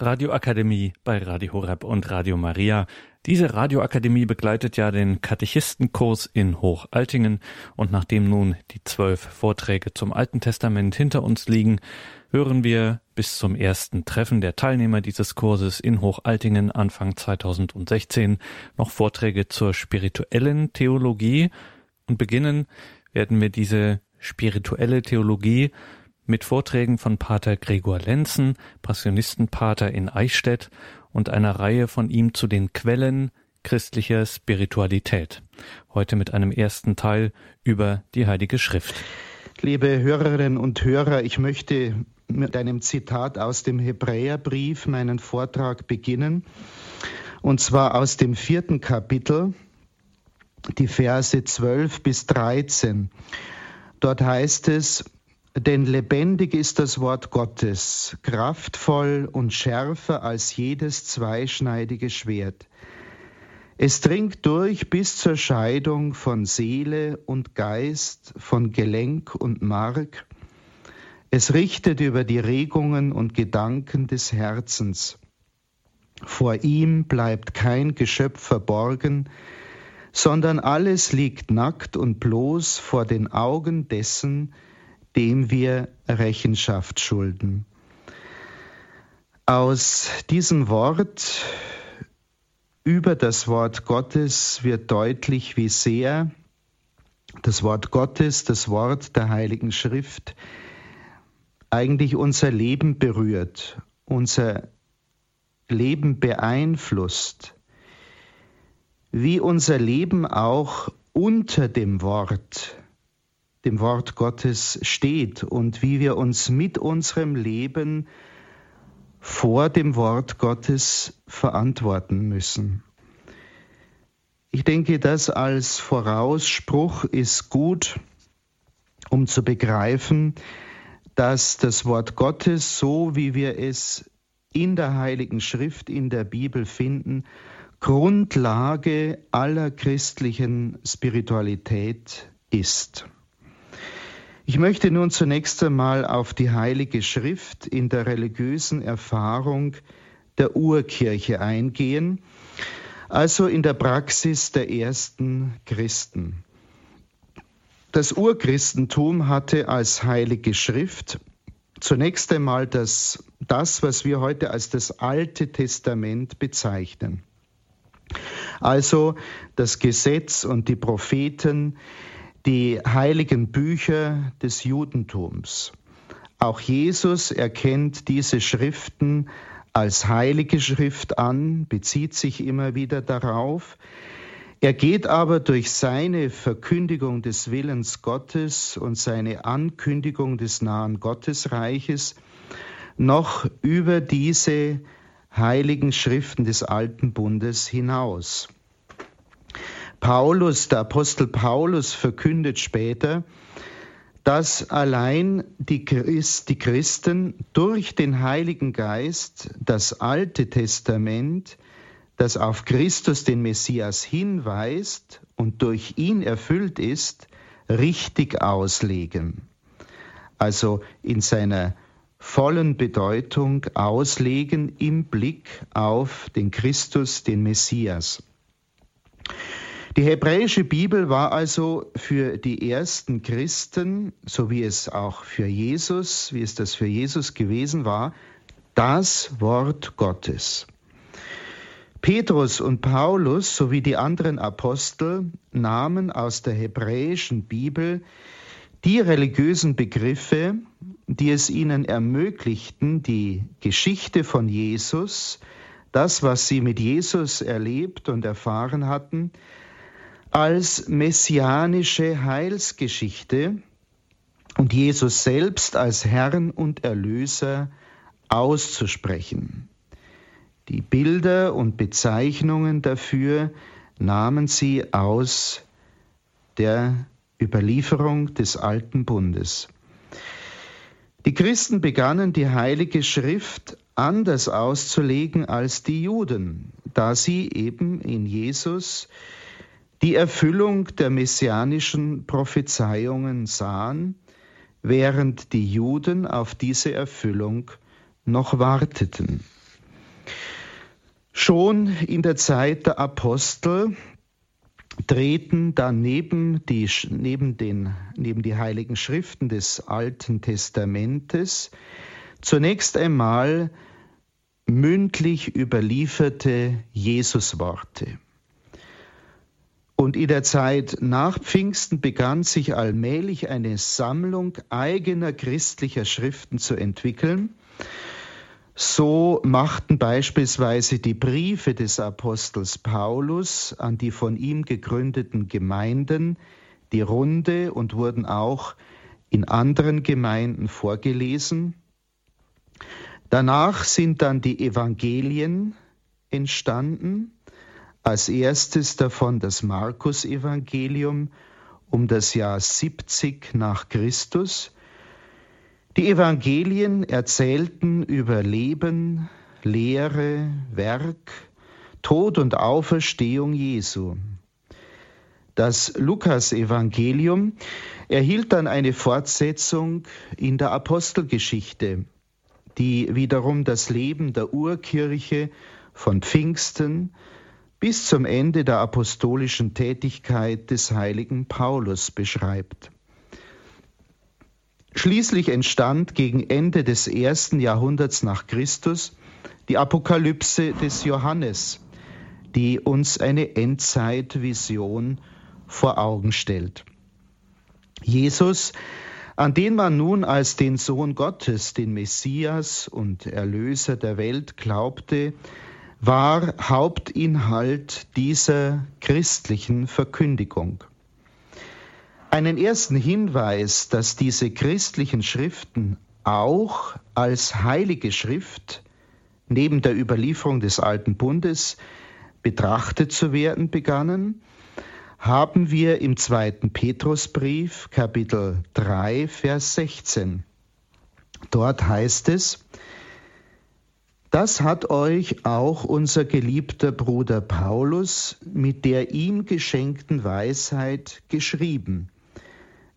Radioakademie bei Radio Horeb und Radio Maria. Diese Radioakademie begleitet ja den Katechistenkurs in Hochaltingen und nachdem nun die zwölf Vorträge zum Alten Testament hinter uns liegen, hören wir bis zum ersten Treffen der Teilnehmer dieses Kurses in Hochaltingen Anfang 2016 noch Vorträge zur spirituellen Theologie und beginnen werden wir diese spirituelle Theologie mit Vorträgen von Pater Gregor Lenzen, Passionistenpater in Eichstätt und einer Reihe von ihm zu den Quellen christlicher Spiritualität. Heute mit einem ersten Teil über die Heilige Schrift. Liebe Hörerinnen und Hörer, ich möchte mit einem Zitat aus dem Hebräerbrief meinen Vortrag beginnen, und zwar aus dem vierten Kapitel, die Verse 12 bis 13. Dort heißt es, denn lebendig ist das Wort Gottes, kraftvoll und schärfer als jedes zweischneidige Schwert. Es dringt durch bis zur Scheidung von Seele und Geist, von Gelenk und Mark. Es richtet über die Regungen und Gedanken des Herzens. Vor ihm bleibt kein Geschöpf verborgen, sondern alles liegt nackt und bloß vor den Augen dessen, dem wir Rechenschaft schulden. Aus diesem Wort über das Wort Gottes wird deutlich, wie sehr das Wort Gottes, das Wort der Heiligen Schrift, eigentlich unser Leben berührt, unser Leben beeinflusst, wie unser Leben auch unter dem Wort dem Wort Gottes steht und wie wir uns mit unserem Leben vor dem Wort Gottes verantworten müssen. Ich denke, das als Vorausspruch ist gut, um zu begreifen, dass das Wort Gottes, so wie wir es in der Heiligen Schrift, in der Bibel finden, Grundlage aller christlichen Spiritualität ist. Ich möchte nun zunächst einmal auf die Heilige Schrift in der religiösen Erfahrung der Urkirche eingehen, also in der Praxis der ersten Christen. Das Urchristentum hatte als Heilige Schrift zunächst einmal das, das, was wir heute als das Alte Testament bezeichnen. Also das Gesetz und die Propheten, die heiligen Bücher des Judentums. Auch Jesus erkennt diese Schriften als heilige Schrift an, bezieht sich immer wieder darauf. Er geht aber durch seine Verkündigung des Willens Gottes und seine Ankündigung des nahen Gottesreiches noch über diese heiligen Schriften des alten Bundes hinaus. Paulus, der Apostel Paulus verkündet später, dass allein die, Christ, die Christen durch den Heiligen Geist das Alte Testament, das auf Christus den Messias hinweist und durch ihn erfüllt ist, richtig auslegen. Also in seiner vollen Bedeutung auslegen im Blick auf den Christus, den Messias. Die hebräische Bibel war also für die ersten Christen, so wie es auch für Jesus, wie es das für Jesus gewesen war, das Wort Gottes. Petrus und Paulus sowie die anderen Apostel nahmen aus der hebräischen Bibel die religiösen Begriffe, die es ihnen ermöglichten, die Geschichte von Jesus, das, was sie mit Jesus erlebt und erfahren hatten, als messianische Heilsgeschichte und Jesus selbst als Herrn und Erlöser auszusprechen. Die Bilder und Bezeichnungen dafür nahmen sie aus der Überlieferung des alten Bundes. Die Christen begannen die heilige Schrift anders auszulegen als die Juden, da sie eben in Jesus die Erfüllung der messianischen Prophezeiungen sahen, während die Juden auf diese Erfüllung noch warteten. Schon in der Zeit der Apostel treten dann neben die, neben, den, neben die heiligen Schriften des Alten Testamentes zunächst einmal mündlich überlieferte Jesusworte. Und in der Zeit nach Pfingsten begann sich allmählich eine Sammlung eigener christlicher Schriften zu entwickeln. So machten beispielsweise die Briefe des Apostels Paulus an die von ihm gegründeten Gemeinden die Runde und wurden auch in anderen Gemeinden vorgelesen. Danach sind dann die Evangelien entstanden, als erstes davon das Markus-Evangelium um das Jahr 70 nach Christus. Die Evangelien erzählten über Leben, Lehre, Werk, Tod und Auferstehung Jesu. Das Lukas-Evangelium erhielt dann eine Fortsetzung in der Apostelgeschichte die wiederum das Leben der Urkirche von Pfingsten bis zum Ende der apostolischen Tätigkeit des heiligen Paulus beschreibt. Schließlich entstand gegen Ende des ersten Jahrhunderts nach Christus die Apokalypse des Johannes, die uns eine Endzeitvision vor Augen stellt. Jesus an den man nun als den Sohn Gottes, den Messias und Erlöser der Welt glaubte, war Hauptinhalt dieser christlichen Verkündigung. Einen ersten Hinweis, dass diese christlichen Schriften auch als heilige Schrift neben der Überlieferung des Alten Bundes betrachtet zu werden begannen, haben wir im zweiten Petrusbrief, Kapitel 3, Vers 16. Dort heißt es, das hat euch auch unser geliebter Bruder Paulus mit der ihm geschenkten Weisheit geschrieben.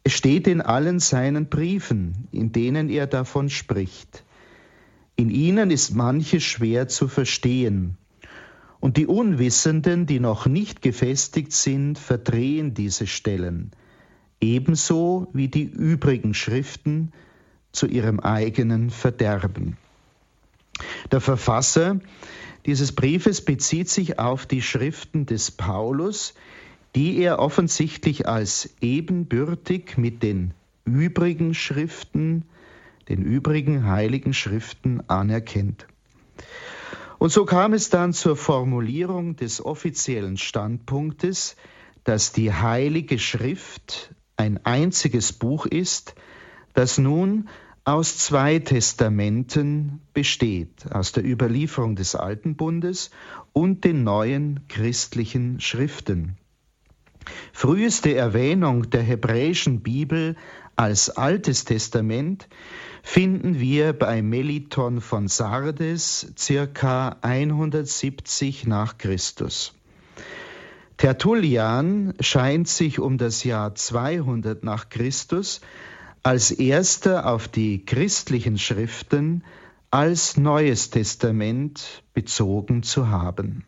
Es steht in allen seinen Briefen, in denen er davon spricht. In ihnen ist manches schwer zu verstehen, und die Unwissenden, die noch nicht gefestigt sind, verdrehen diese Stellen, ebenso wie die übrigen Schriften zu ihrem eigenen Verderben. Der Verfasser dieses Briefes bezieht sich auf die Schriften des Paulus, die er offensichtlich als ebenbürtig mit den übrigen Schriften, den übrigen heiligen Schriften anerkennt. Und so kam es dann zur Formulierung des offiziellen Standpunktes, dass die Heilige Schrift ein einziges Buch ist, das nun aus zwei Testamenten besteht, aus der Überlieferung des Alten Bundes und den neuen christlichen Schriften. Früheste Erwähnung der hebräischen Bibel als Altes Testament finden wir bei Meliton von Sardes circa 170 nach Christus. Tertullian scheint sich um das Jahr 200 nach Christus als erster auf die christlichen Schriften als Neues Testament bezogen zu haben.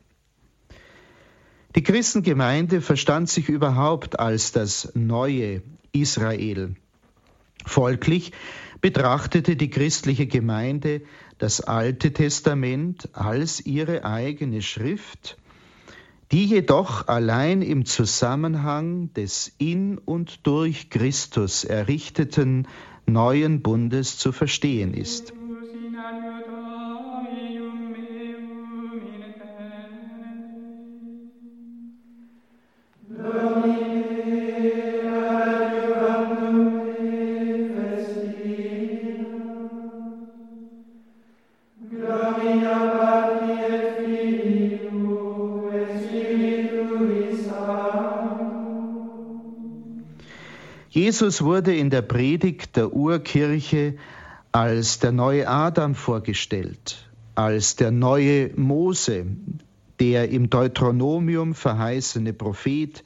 Die Christengemeinde verstand sich überhaupt als das neue Israel. Folglich betrachtete die christliche Gemeinde das Alte Testament als ihre eigene Schrift, die jedoch allein im Zusammenhang des in und durch Christus errichteten neuen Bundes zu verstehen ist. Jesus wurde in der Predigt der Urkirche als der neue Adam vorgestellt, als der neue Mose, der im Deuteronomium verheißene Prophet,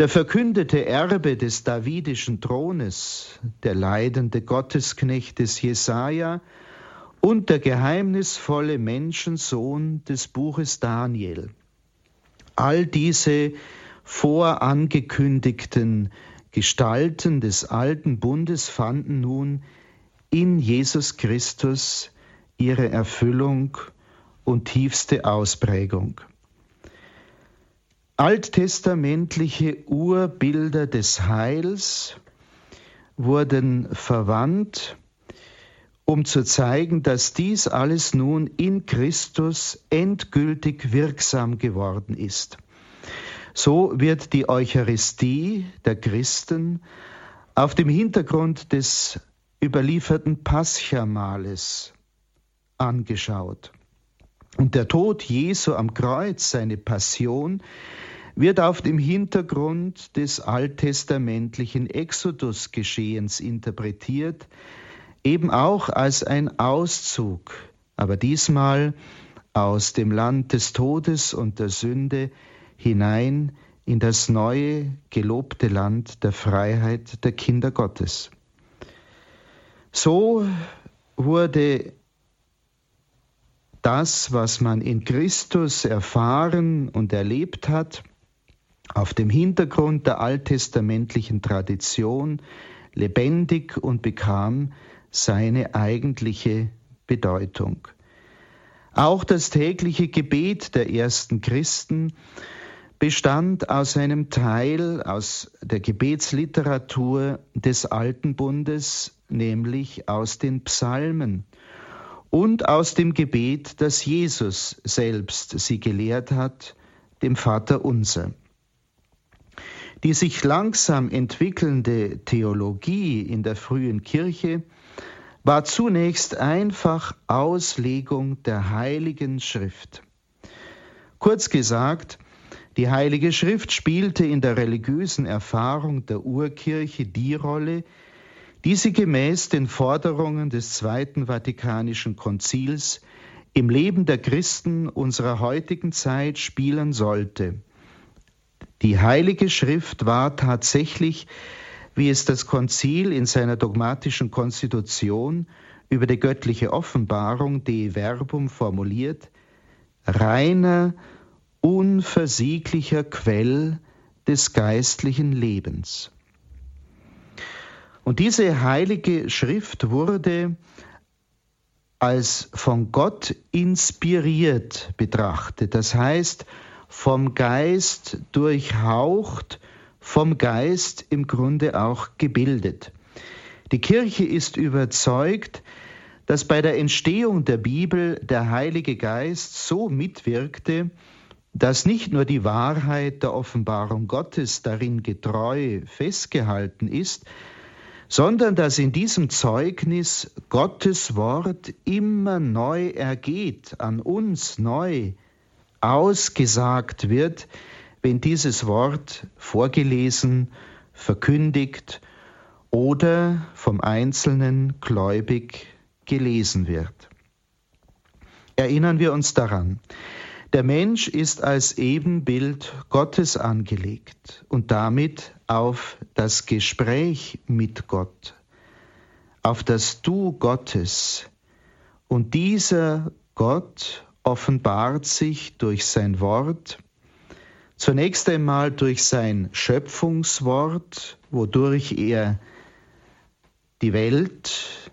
der verkündete Erbe des davidischen Thrones, der leidende Gottesknecht des Jesaja und der geheimnisvolle Menschensohn des Buches Daniel. All diese vorangekündigten Gestalten des alten Bundes fanden nun in Jesus Christus ihre Erfüllung und tiefste Ausprägung. Alttestamentliche Urbilder des Heils wurden verwandt, um zu zeigen, dass dies alles nun in Christus endgültig wirksam geworden ist. So wird die Eucharistie der Christen auf dem Hintergrund des überlieferten Paschamales angeschaut. Und der Tod Jesu am Kreuz, seine Passion, wird auf dem Hintergrund des alttestamentlichen Exodus-Geschehens interpretiert, eben auch als ein Auszug, aber diesmal aus dem Land des Todes und der Sünde hinein in das neue, gelobte Land der Freiheit der Kinder Gottes. So wurde das, was man in Christus erfahren und erlebt hat, auf dem Hintergrund der alttestamentlichen Tradition lebendig und bekam seine eigentliche Bedeutung. Auch das tägliche Gebet der ersten Christen bestand aus einem Teil aus der Gebetsliteratur des Alten Bundes, nämlich aus den Psalmen und aus dem Gebet, das Jesus selbst sie gelehrt hat, dem Vater unser. Die sich langsam entwickelnde Theologie in der frühen Kirche war zunächst einfach Auslegung der heiligen Schrift. Kurz gesagt, die heilige Schrift spielte in der religiösen Erfahrung der Urkirche die Rolle, die sie gemäß den Forderungen des Zweiten Vatikanischen Konzils im Leben der Christen unserer heutigen Zeit spielen sollte. Die Heilige Schrift war tatsächlich, wie es das Konzil in seiner dogmatischen Konstitution über die göttliche Offenbarung de Verbum formuliert, reiner, unversieglicher Quell des geistlichen Lebens. Und diese heilige Schrift wurde als von Gott inspiriert betrachtet, das heißt vom Geist durchhaucht, vom Geist im Grunde auch gebildet. Die Kirche ist überzeugt, dass bei der Entstehung der Bibel der Heilige Geist so mitwirkte, dass nicht nur die Wahrheit der Offenbarung Gottes darin getreu festgehalten ist, sondern dass in diesem Zeugnis Gottes Wort immer neu ergeht, an uns neu ausgesagt wird, wenn dieses Wort vorgelesen, verkündigt oder vom Einzelnen gläubig gelesen wird. Erinnern wir uns daran, der Mensch ist als Ebenbild Gottes angelegt und damit auf das Gespräch mit Gott, auf das Du Gottes. Und dieser Gott offenbart sich durch sein Wort, zunächst einmal durch sein Schöpfungswort, wodurch er die Welt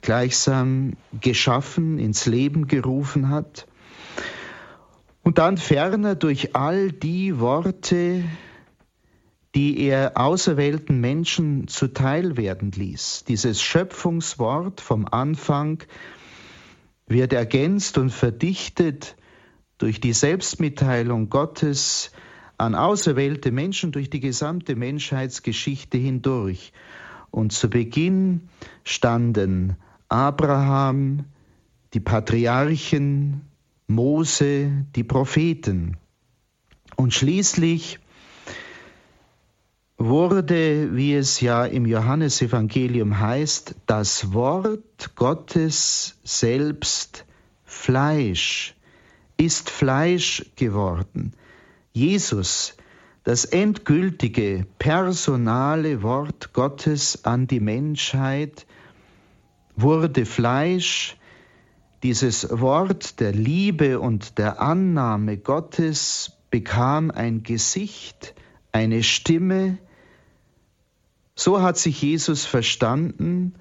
gleichsam geschaffen, ins Leben gerufen hat, und dann ferner durch all die Worte, die er auserwählten Menschen zuteil werden ließ. Dieses Schöpfungswort vom Anfang wird ergänzt und verdichtet durch die Selbstmitteilung Gottes an auserwählte Menschen durch die gesamte Menschheitsgeschichte hindurch. Und zu Beginn standen Abraham, die Patriarchen, Mose, die Propheten. Und schließlich wurde, wie es ja im Johannesevangelium heißt, das Wort Gottes selbst Fleisch, ist Fleisch geworden. Jesus, das endgültige, personale Wort Gottes an die Menschheit, wurde Fleisch, dieses Wort der Liebe und der Annahme Gottes bekam ein Gesicht, eine Stimme. So hat sich Jesus verstanden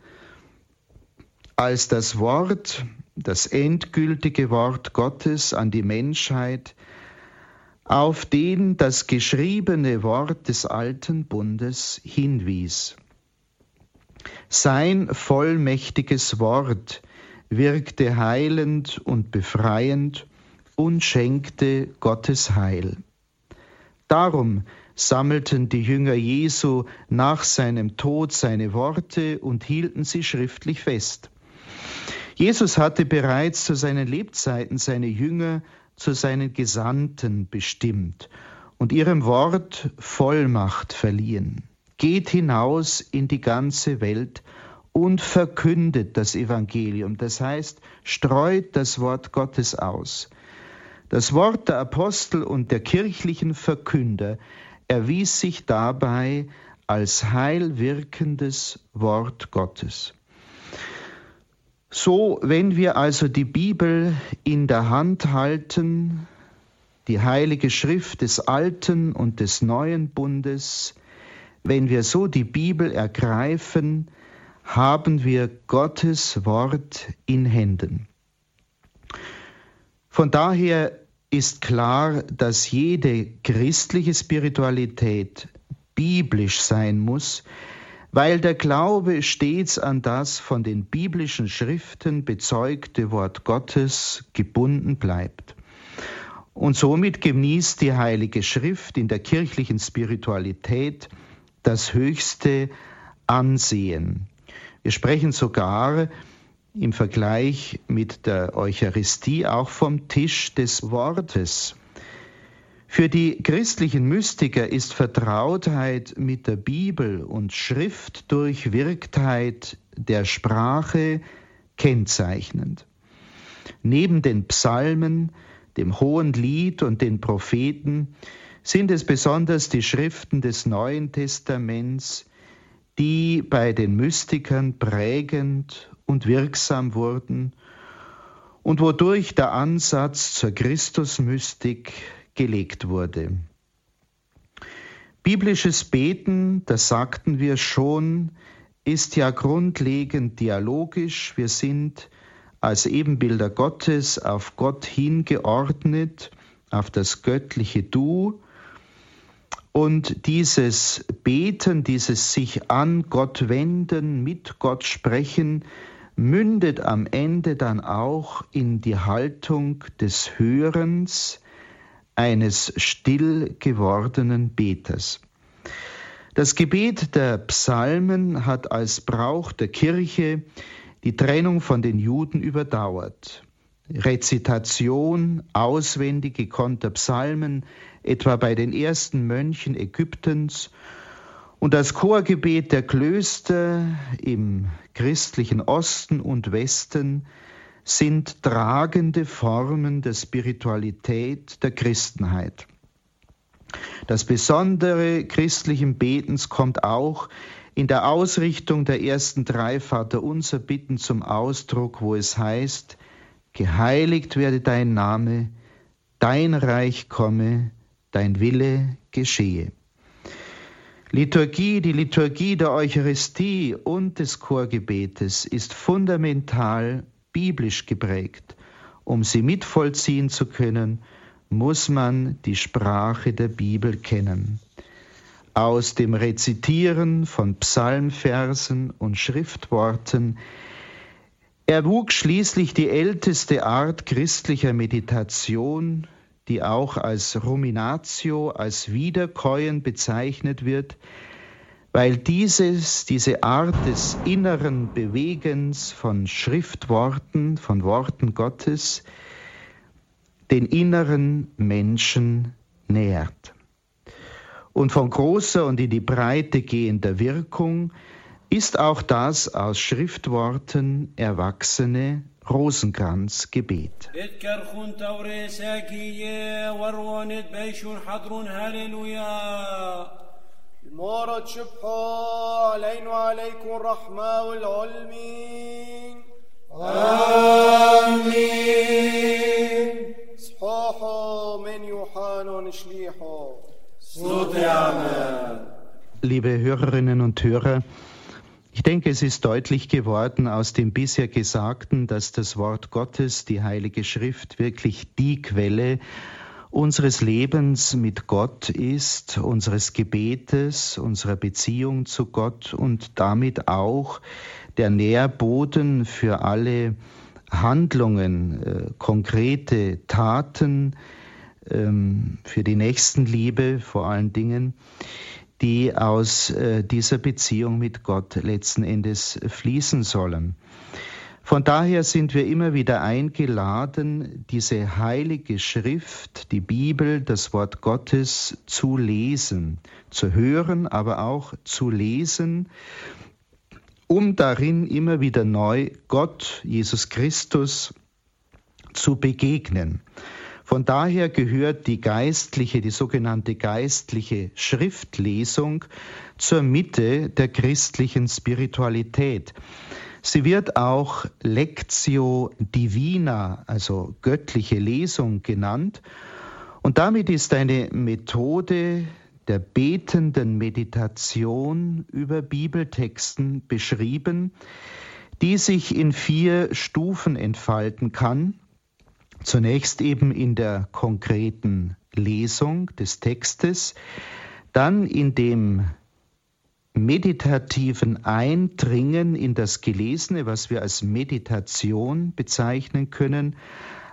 als das Wort, das endgültige Wort Gottes an die Menschheit, auf den das geschriebene Wort des alten Bundes hinwies. Sein vollmächtiges Wort wirkte heilend und befreiend und schenkte Gottes Heil. Darum sammelten die Jünger Jesu nach seinem Tod seine Worte und hielten sie schriftlich fest. Jesus hatte bereits zu seinen Lebzeiten seine Jünger zu seinen Gesandten bestimmt und ihrem Wort Vollmacht verliehen. Geht hinaus in die ganze Welt und verkündet das Evangelium, das heißt, streut das Wort Gottes aus. Das Wort der Apostel und der kirchlichen Verkünder erwies sich dabei als heilwirkendes Wort Gottes. So, wenn wir also die Bibel in der Hand halten, die heilige Schrift des alten und des neuen Bundes, wenn wir so die Bibel ergreifen, haben wir Gottes Wort in Händen. Von daher ist klar, dass jede christliche Spiritualität biblisch sein muss, weil der Glaube stets an das von den biblischen Schriften bezeugte Wort Gottes gebunden bleibt. Und somit genießt die Heilige Schrift in der kirchlichen Spiritualität das höchste Ansehen. Wir sprechen sogar im Vergleich mit der Eucharistie auch vom Tisch des Wortes. Für die christlichen Mystiker ist Vertrautheit mit der Bibel und Schrift durch Wirktheit der Sprache kennzeichnend. Neben den Psalmen, dem Hohen Lied und den Propheten sind es besonders die Schriften des Neuen Testaments, die bei den Mystikern prägend und wirksam wurden und wodurch der Ansatz zur Christusmystik gelegt wurde. Biblisches Beten, das sagten wir schon, ist ja grundlegend dialogisch. Wir sind als Ebenbilder Gottes auf Gott hingeordnet, auf das göttliche Du. Und dieses Beten, dieses sich an Gott wenden, mit Gott sprechen, mündet am Ende dann auch in die Haltung des Hörens, eines still gewordenen Beters. Das Gebet der Psalmen hat als Brauch der Kirche die Trennung von den Juden überdauert. Rezitation, auswendig gekonnter Psalmen, etwa bei den ersten Mönchen Ägyptens, und das Chorgebet der Klöster im christlichen Osten und Westen sind tragende Formen der Spiritualität der Christenheit. Das Besondere christlichen Betens kommt auch in der Ausrichtung der ersten drei Vaterunser Bitten zum Ausdruck, wo es heißt, Geheiligt werde dein Name, dein Reich komme, dein Wille geschehe. Liturgie, die Liturgie der Eucharistie und des Chorgebetes ist fundamental biblisch geprägt. Um sie mitvollziehen zu können, muss man die Sprache der Bibel kennen. Aus dem Rezitieren von Psalmversen und Schriftworten erwuchs schließlich die älteste Art christlicher Meditation, die auch als Ruminatio, als Wiederkäuen bezeichnet wird, weil dieses, diese Art des inneren Bewegens von Schriftworten, von Worten Gottes, den inneren Menschen nährt. Und von großer und in die Breite gehender Wirkung ist auch das aus Schriftworten erwachsene Rosenkranzgebet. المورة تشبحوا علينا وعليكم الرحمة والعلم آمين صحوحوا من يوحنا شليحوا صوت Liebe Hörerinnen und Hörer, ich denke, es ist deutlich geworden aus dem bisher Gesagten, dass das Wort Gottes, die Heilige Schrift, wirklich die Quelle unseres Lebens mit Gott ist, unseres Gebetes, unserer Beziehung zu Gott und damit auch der Nährboden für alle Handlungen, äh, konkrete Taten, ähm, für die Nächstenliebe vor allen Dingen, die aus äh, dieser Beziehung mit Gott letzten Endes fließen sollen. Von daher sind wir immer wieder eingeladen, diese heilige Schrift, die Bibel, das Wort Gottes zu lesen, zu hören, aber auch zu lesen, um darin immer wieder neu Gott, Jesus Christus, zu begegnen. Von daher gehört die geistliche, die sogenannte geistliche Schriftlesung zur Mitte der christlichen Spiritualität. Sie wird auch Lectio Divina, also göttliche Lesung genannt. Und damit ist eine Methode der betenden Meditation über Bibeltexten beschrieben, die sich in vier Stufen entfalten kann. Zunächst eben in der konkreten Lesung des Textes, dann in dem meditativen Eindringen in das Gelesene, was wir als Meditation bezeichnen können.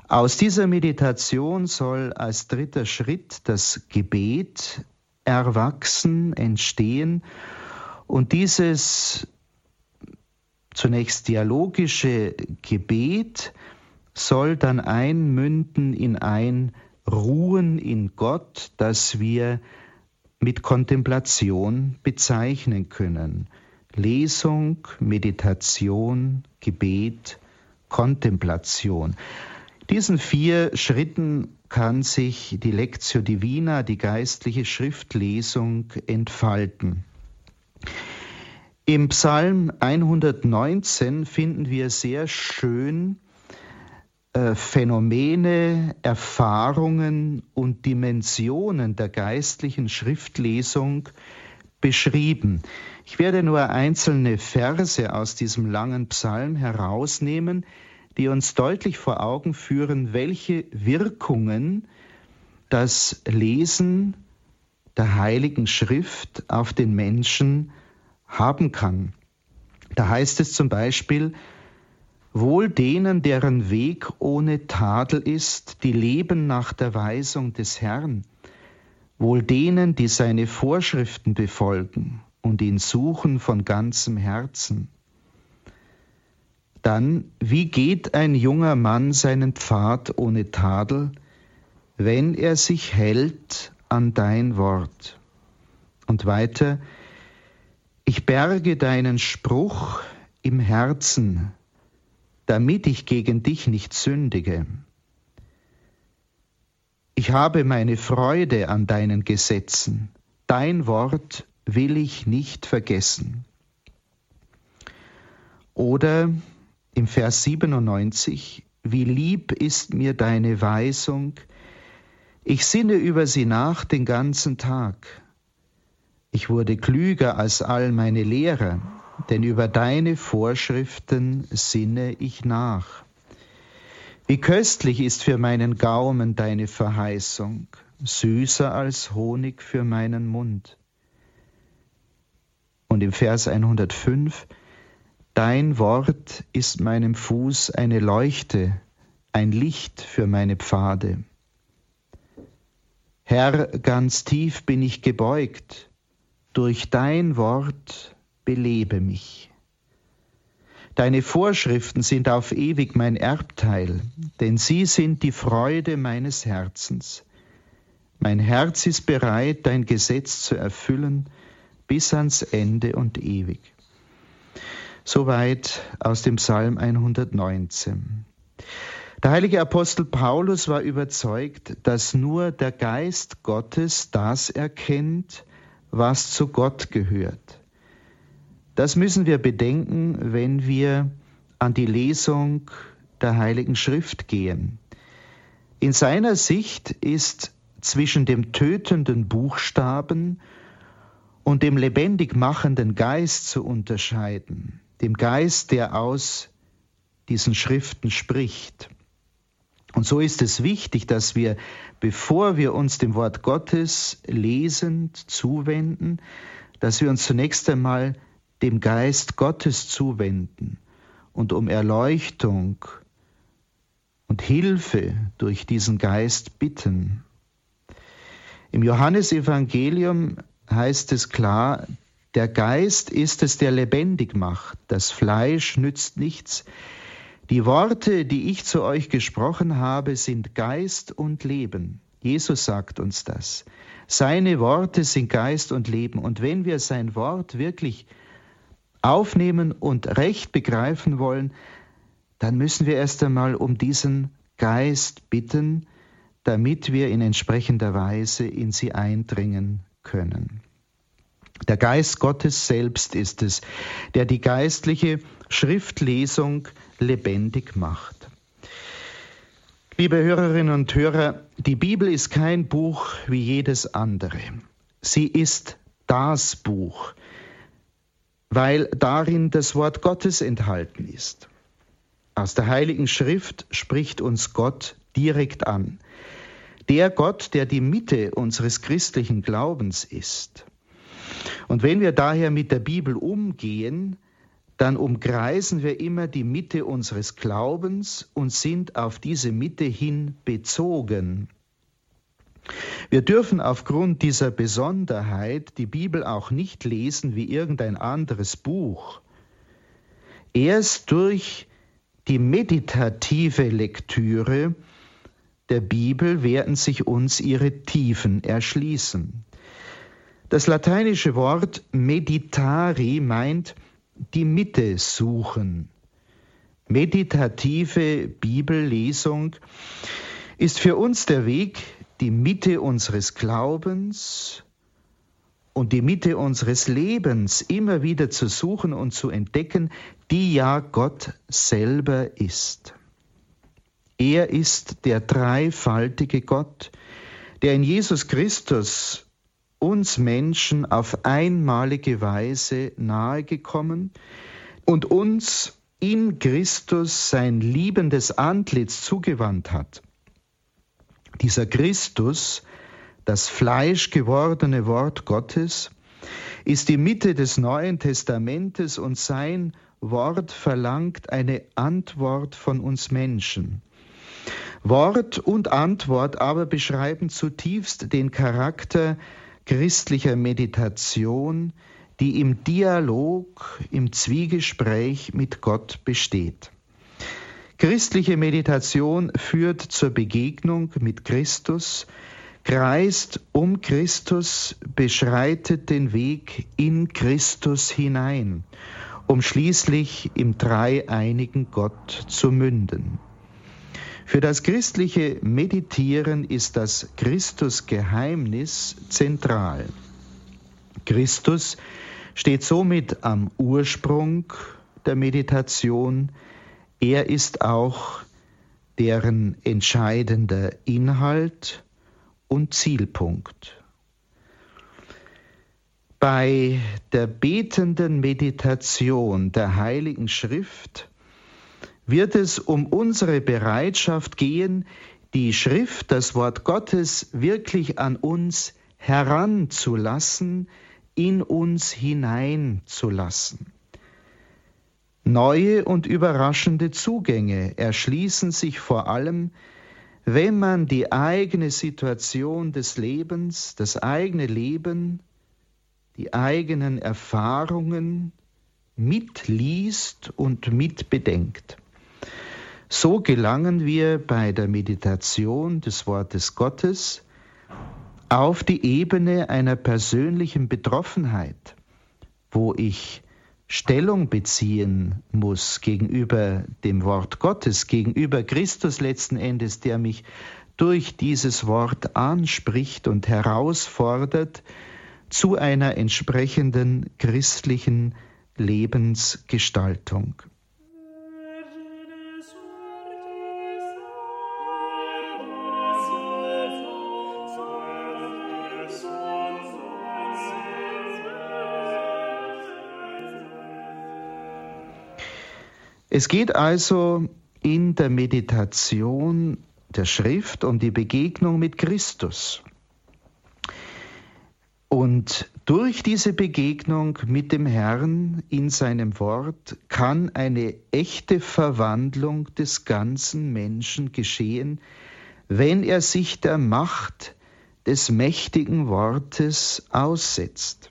Aus dieser Meditation soll als dritter Schritt das Gebet erwachsen, entstehen und dieses zunächst dialogische Gebet soll dann einmünden in ein Ruhen in Gott, das wir mit Kontemplation bezeichnen können. Lesung, Meditation, Gebet, Kontemplation. Diesen vier Schritten kann sich die Lectio Divina, die geistliche Schriftlesung, entfalten. Im Psalm 119 finden wir sehr schön äh, Phänomene, Erfahrungen und Dimensionen der geistlichen Schriftlesung beschrieben. Ich werde nur einzelne Verse aus diesem langen Psalm herausnehmen, die uns deutlich vor Augen führen, welche Wirkungen das Lesen der Heiligen Schrift auf den Menschen haben kann. Da heißt es zum Beispiel, Wohl denen, deren Weg ohne Tadel ist, die leben nach der Weisung des Herrn. Wohl denen, die seine Vorschriften befolgen und ihn suchen von ganzem Herzen. Dann, wie geht ein junger Mann seinen Pfad ohne Tadel, wenn er sich hält an dein Wort? Und weiter, ich berge deinen Spruch im Herzen, damit ich gegen dich nicht sündige. Ich habe meine Freude an deinen Gesetzen, dein Wort will ich nicht vergessen. Oder im Vers 97, wie lieb ist mir deine Weisung, ich sinne über sie nach den ganzen Tag. Ich wurde klüger als all meine Lehrer denn über deine Vorschriften sinne ich nach. Wie köstlich ist für meinen Gaumen deine Verheißung, süßer als Honig für meinen Mund. Und im Vers 105, Dein Wort ist meinem Fuß eine Leuchte, ein Licht für meine Pfade. Herr, ganz tief bin ich gebeugt, durch dein Wort belebe mich. Deine Vorschriften sind auf ewig mein Erbteil, denn sie sind die Freude meines Herzens. Mein Herz ist bereit, dein Gesetz zu erfüllen bis ans Ende und ewig. Soweit aus dem Psalm 119. Der heilige Apostel Paulus war überzeugt, dass nur der Geist Gottes das erkennt, was zu Gott gehört. Das müssen wir bedenken, wenn wir an die Lesung der Heiligen Schrift gehen. In seiner Sicht ist zwischen dem tötenden Buchstaben und dem lebendig machenden Geist zu unterscheiden, dem Geist, der aus diesen Schriften spricht. Und so ist es wichtig, dass wir, bevor wir uns dem Wort Gottes lesend zuwenden, dass wir uns zunächst einmal dem Geist Gottes zuwenden und um Erleuchtung und Hilfe durch diesen Geist bitten. Im Johannesevangelium heißt es klar, der Geist ist es, der lebendig macht, das Fleisch nützt nichts. Die Worte, die ich zu euch gesprochen habe, sind Geist und Leben. Jesus sagt uns das. Seine Worte sind Geist und Leben. Und wenn wir sein Wort wirklich aufnehmen und recht begreifen wollen, dann müssen wir erst einmal um diesen Geist bitten, damit wir in entsprechender Weise in sie eindringen können. Der Geist Gottes selbst ist es, der die geistliche Schriftlesung lebendig macht. Liebe Hörerinnen und Hörer, die Bibel ist kein Buch wie jedes andere. Sie ist das Buch, weil darin das Wort Gottes enthalten ist. Aus der Heiligen Schrift spricht uns Gott direkt an. Der Gott, der die Mitte unseres christlichen Glaubens ist. Und wenn wir daher mit der Bibel umgehen, dann umkreisen wir immer die Mitte unseres Glaubens und sind auf diese Mitte hin bezogen. Wir dürfen aufgrund dieser Besonderheit die Bibel auch nicht lesen wie irgendein anderes Buch. Erst durch die meditative Lektüre der Bibel werden sich uns ihre Tiefen erschließen. Das lateinische Wort meditari meint die Mitte suchen. Meditative Bibellesung ist für uns der Weg, die Mitte unseres Glaubens und die Mitte unseres Lebens immer wieder zu suchen und zu entdecken, die ja Gott selber ist. Er ist der dreifaltige Gott, der in Jesus Christus uns Menschen auf einmalige Weise nahegekommen und uns in Christus sein liebendes Antlitz zugewandt hat. Dieser Christus, das fleischgewordene Wort Gottes, ist die Mitte des Neuen Testamentes und sein Wort verlangt eine Antwort von uns Menschen. Wort und Antwort aber beschreiben zutiefst den Charakter christlicher Meditation, die im Dialog, im Zwiegespräch mit Gott besteht. Christliche Meditation führt zur Begegnung mit Christus, kreist um Christus, beschreitet den Weg in Christus hinein, um schließlich im dreieinigen Gott zu münden. Für das christliche Meditieren ist das Christusgeheimnis zentral. Christus steht somit am Ursprung der Meditation. Er ist auch deren entscheidender Inhalt und Zielpunkt. Bei der betenden Meditation der Heiligen Schrift wird es um unsere Bereitschaft gehen, die Schrift, das Wort Gottes wirklich an uns heranzulassen, in uns hineinzulassen. Neue und überraschende Zugänge erschließen sich vor allem, wenn man die eigene Situation des Lebens, das eigene Leben, die eigenen Erfahrungen mitliest und mitbedenkt. So gelangen wir bei der Meditation des Wortes Gottes auf die Ebene einer persönlichen Betroffenheit, wo ich Stellung beziehen muss gegenüber dem Wort Gottes, gegenüber Christus letzten Endes, der mich durch dieses Wort anspricht und herausfordert, zu einer entsprechenden christlichen Lebensgestaltung. Es geht also in der Meditation der Schrift um die Begegnung mit Christus. Und durch diese Begegnung mit dem Herrn in seinem Wort kann eine echte Verwandlung des ganzen Menschen geschehen, wenn er sich der Macht des mächtigen Wortes aussetzt.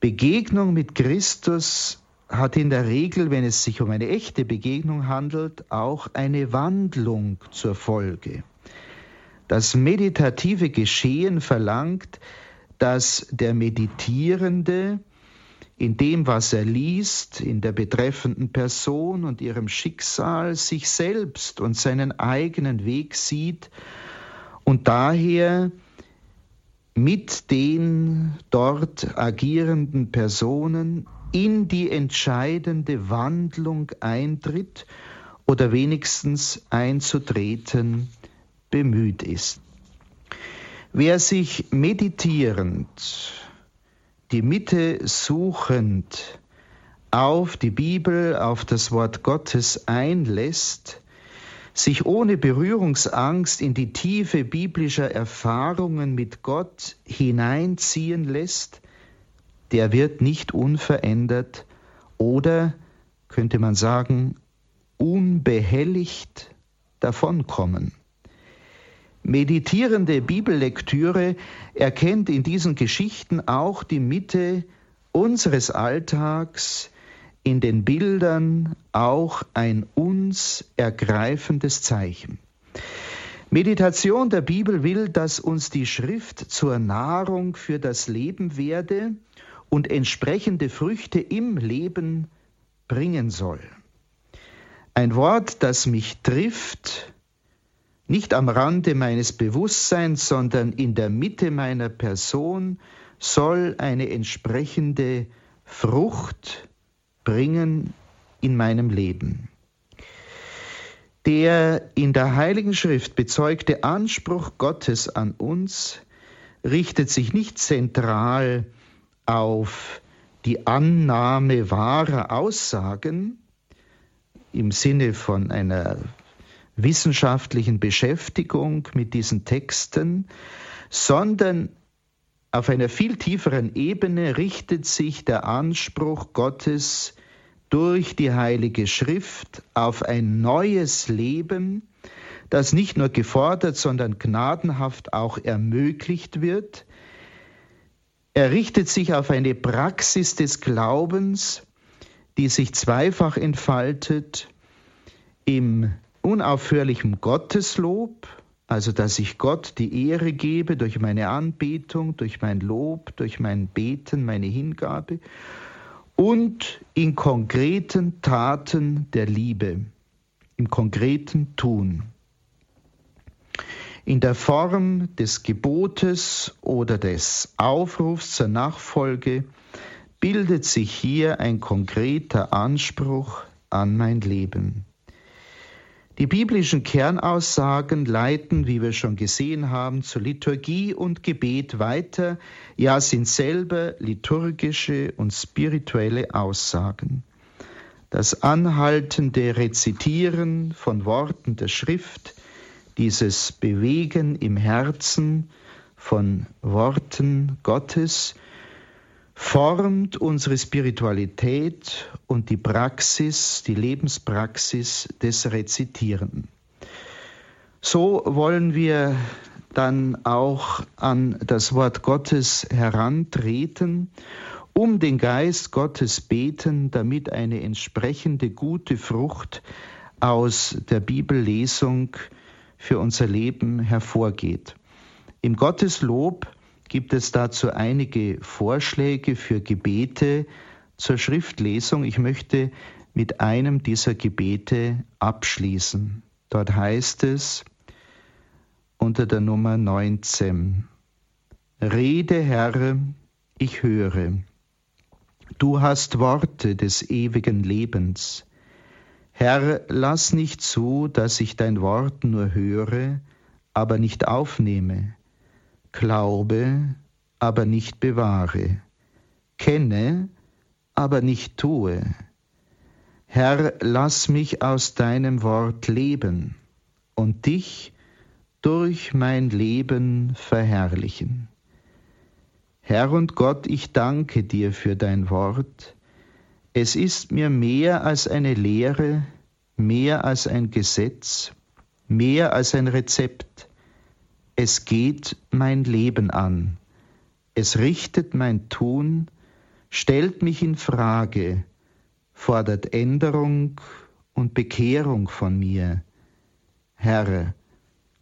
Begegnung mit Christus hat in der Regel, wenn es sich um eine echte Begegnung handelt, auch eine Wandlung zur Folge. Das meditative Geschehen verlangt, dass der Meditierende in dem, was er liest, in der betreffenden Person und ihrem Schicksal sich selbst und seinen eigenen Weg sieht und daher mit den dort agierenden Personen in die entscheidende Wandlung eintritt oder wenigstens einzutreten bemüht ist. Wer sich meditierend, die Mitte suchend auf die Bibel, auf das Wort Gottes einlässt, sich ohne Berührungsangst in die Tiefe biblischer Erfahrungen mit Gott hineinziehen lässt, der wird nicht unverändert oder, könnte man sagen, unbehelligt davonkommen. Meditierende Bibellektüre erkennt in diesen Geschichten auch die Mitte unseres Alltags, in den Bildern auch ein uns ergreifendes Zeichen. Meditation der Bibel will, dass uns die Schrift zur Nahrung für das Leben werde und entsprechende Früchte im Leben bringen soll. Ein Wort, das mich trifft, nicht am Rande meines Bewusstseins, sondern in der Mitte meiner Person, soll eine entsprechende Frucht bringen in meinem Leben. Der in der Heiligen Schrift bezeugte Anspruch Gottes an uns richtet sich nicht zentral auf die Annahme wahrer Aussagen im Sinne von einer wissenschaftlichen Beschäftigung mit diesen Texten, sondern auf einer viel tieferen Ebene richtet sich der Anspruch Gottes durch die Heilige Schrift auf ein neues Leben, das nicht nur gefordert, sondern gnadenhaft auch ermöglicht wird, er richtet sich auf eine Praxis des Glaubens, die sich zweifach entfaltet im unaufhörlichen Gotteslob, also dass ich Gott die Ehre gebe durch meine Anbetung, durch mein Lob, durch mein Beten, meine Hingabe und in konkreten Taten der Liebe, im konkreten Tun in der Form des Gebotes oder des Aufrufs zur Nachfolge bildet sich hier ein konkreter Anspruch an mein Leben. Die biblischen Kernaussagen leiten, wie wir schon gesehen haben, zu Liturgie und Gebet weiter, ja sind selber liturgische und spirituelle Aussagen. Das anhaltende Rezitieren von Worten der Schrift dieses Bewegen im Herzen von Worten Gottes formt unsere Spiritualität und die Praxis, die Lebenspraxis des Rezitierenden. So wollen wir dann auch an das Wort Gottes herantreten, um den Geist Gottes beten, damit eine entsprechende gute Frucht aus der Bibellesung für unser Leben hervorgeht. Im Gotteslob gibt es dazu einige Vorschläge für Gebete zur Schriftlesung. Ich möchte mit einem dieser Gebete abschließen. Dort heißt es unter der Nummer 19, Rede, Herr, ich höre. Du hast Worte des ewigen Lebens. Herr, lass nicht zu, dass ich dein Wort nur höre, aber nicht aufnehme, glaube, aber nicht bewahre, kenne, aber nicht tue. Herr, lass mich aus deinem Wort leben und dich durch mein Leben verherrlichen. Herr und Gott, ich danke dir für dein Wort. Es ist mir mehr als eine Lehre, mehr als ein Gesetz, mehr als ein Rezept. Es geht mein Leben an. Es richtet mein Tun, stellt mich in Frage, fordert Änderung und Bekehrung von mir. Herr,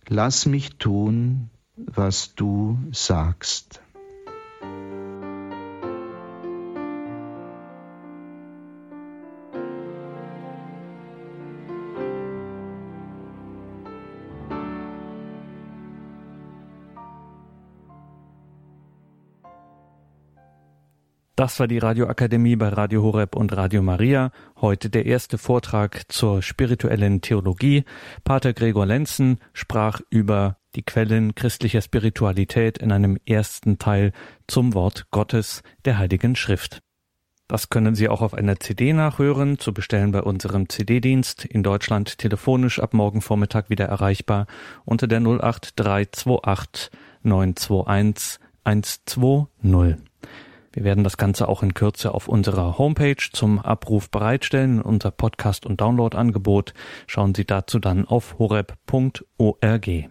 lass mich tun, was du sagst. Das war die Radioakademie bei Radio Horeb und Radio Maria. Heute der erste Vortrag zur spirituellen Theologie. Pater Gregor Lenzen sprach über die Quellen christlicher Spiritualität in einem ersten Teil zum Wort Gottes der Heiligen Schrift. Das können Sie auch auf einer CD nachhören, zu bestellen bei unserem CD-Dienst in Deutschland telefonisch ab morgen Vormittag wieder erreichbar unter der 08328 921 120. Wir werden das Ganze auch in Kürze auf unserer Homepage zum Abruf bereitstellen, unser Podcast- und Download-Angebot. Schauen Sie dazu dann auf horeb.org.